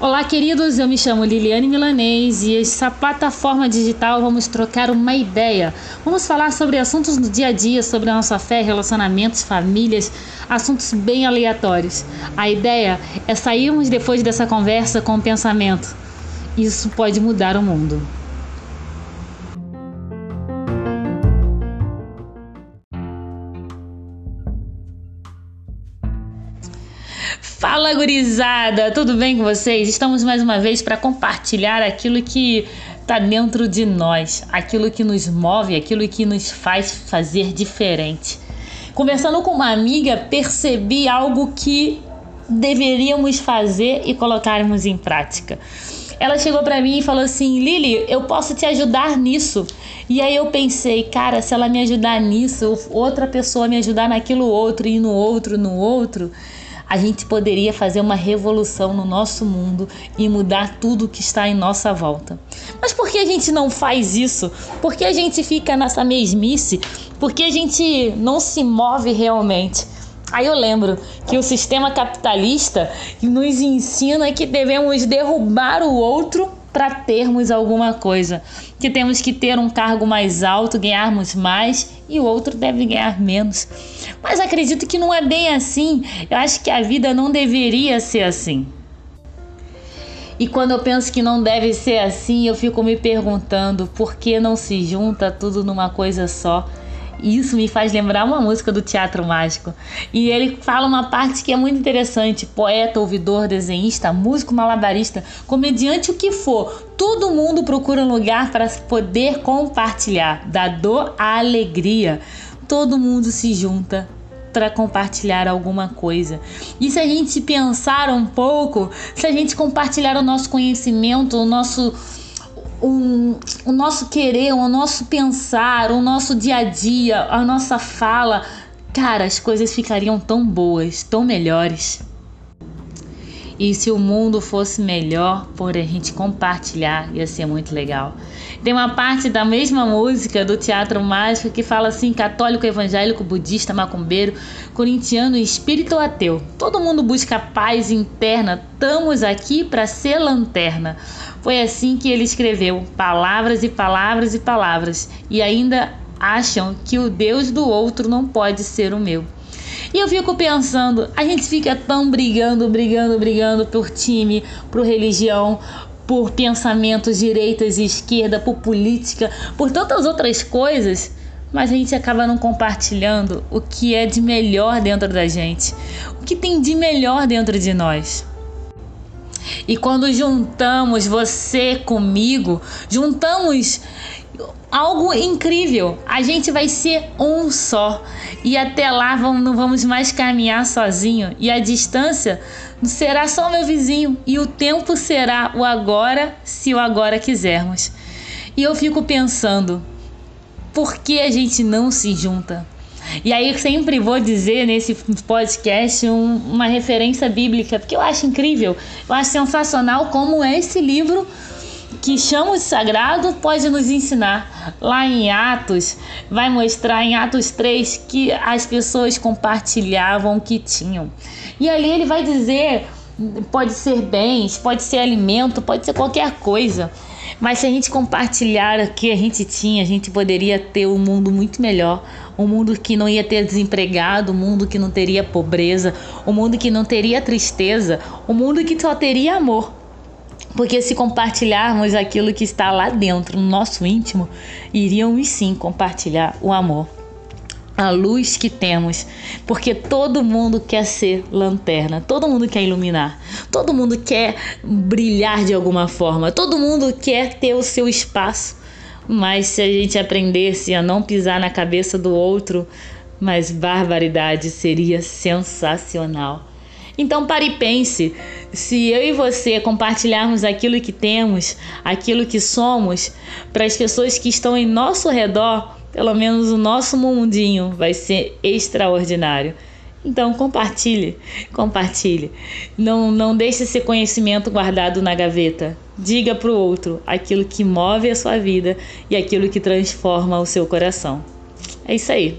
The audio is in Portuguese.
Olá, queridos. Eu me chamo Liliane Milanês e essa plataforma digital vamos trocar uma ideia. Vamos falar sobre assuntos do dia a dia, sobre a nossa fé, relacionamentos, famílias, assuntos bem aleatórios. A ideia é sairmos depois dessa conversa com o pensamento: isso pode mudar o mundo. Fala gurizada, tudo bem com vocês? Estamos mais uma vez para compartilhar aquilo que está dentro de nós, aquilo que nos move, aquilo que nos faz fazer diferente. Conversando com uma amiga, percebi algo que deveríamos fazer e colocarmos em prática. Ela chegou para mim e falou assim: Lili, eu posso te ajudar nisso. E aí eu pensei, cara, se ela me ajudar nisso, outra pessoa me ajudar naquilo outro e no outro, no outro, a gente poderia fazer uma revolução no nosso mundo e mudar tudo que está em nossa volta. Mas por que a gente não faz isso? Por que a gente fica nessa mesmice? Por que a gente não se move realmente? Aí eu lembro que o sistema capitalista nos ensina que devemos derrubar o outro para termos alguma coisa. Que temos que ter um cargo mais alto, ganharmos mais e o outro deve ganhar menos. Mas acredito que não é bem assim. Eu acho que a vida não deveria ser assim. E quando eu penso que não deve ser assim, eu fico me perguntando por que não se junta tudo numa coisa só isso me faz lembrar uma música do Teatro Mágico. E ele fala uma parte que é muito interessante: poeta, ouvidor, desenhista, músico, malabarista, comediante, o que for. Todo mundo procura um lugar para poder compartilhar, da dor à alegria. Todo mundo se junta para compartilhar alguma coisa. E se a gente pensar um pouco, se a gente compartilhar o nosso conhecimento, o nosso um, o nosso querer, o nosso pensar, o nosso dia a dia, a nossa fala, cara, as coisas ficariam tão boas, tão melhores. E se o mundo fosse melhor por a gente compartilhar, ia ser muito legal. Tem uma parte da mesma música do Teatro Mágico que fala assim: católico, evangélico, budista, macumbeiro, corintiano, espírito ateu. Todo mundo busca paz interna. Estamos aqui para ser lanterna. Foi assim que ele escreveu palavras e palavras e palavras. E ainda acham que o Deus do outro não pode ser o meu. E eu fico pensando, a gente fica tão brigando, brigando, brigando por time, por religião, por pensamentos direitas e esquerda, por política, por tantas outras coisas, mas a gente acaba não compartilhando o que é de melhor dentro da gente, o que tem de melhor dentro de nós. E quando juntamos você comigo, juntamos algo incrível. A gente vai ser um só. E até lá vamos, não vamos mais caminhar sozinho. E a distância será só meu vizinho. E o tempo será o agora, se o agora quisermos. E eu fico pensando, por que a gente não se junta? E aí eu sempre vou dizer nesse podcast um, uma referência bíblica, porque eu acho incrível, eu acho sensacional como esse livro que chama de sagrado pode nos ensinar. Lá em Atos, vai mostrar em Atos 3 que as pessoas compartilhavam o que tinham. E ali ele vai dizer: pode ser bens, pode ser alimento, pode ser qualquer coisa. Mas se a gente compartilhar o que a gente tinha, a gente poderia ter um mundo muito melhor. Um mundo que não ia ter desempregado, um mundo que não teria pobreza, um mundo que não teria tristeza, um mundo que só teria amor. Porque se compartilharmos aquilo que está lá dentro, no nosso íntimo, iríamos sim compartilhar o amor, a luz que temos. Porque todo mundo quer ser lanterna, todo mundo quer iluminar, todo mundo quer brilhar de alguma forma, todo mundo quer ter o seu espaço. Mas se a gente aprendesse a não pisar na cabeça do outro, mas barbaridade seria sensacional. Então pare e pense: se eu e você compartilharmos aquilo que temos, aquilo que somos, para as pessoas que estão em nosso redor, pelo menos o nosso mundinho vai ser extraordinário. Então compartilhe, compartilhe. Não, não deixe esse conhecimento guardado na gaveta. Diga para o outro aquilo que move a sua vida e aquilo que transforma o seu coração. É isso aí.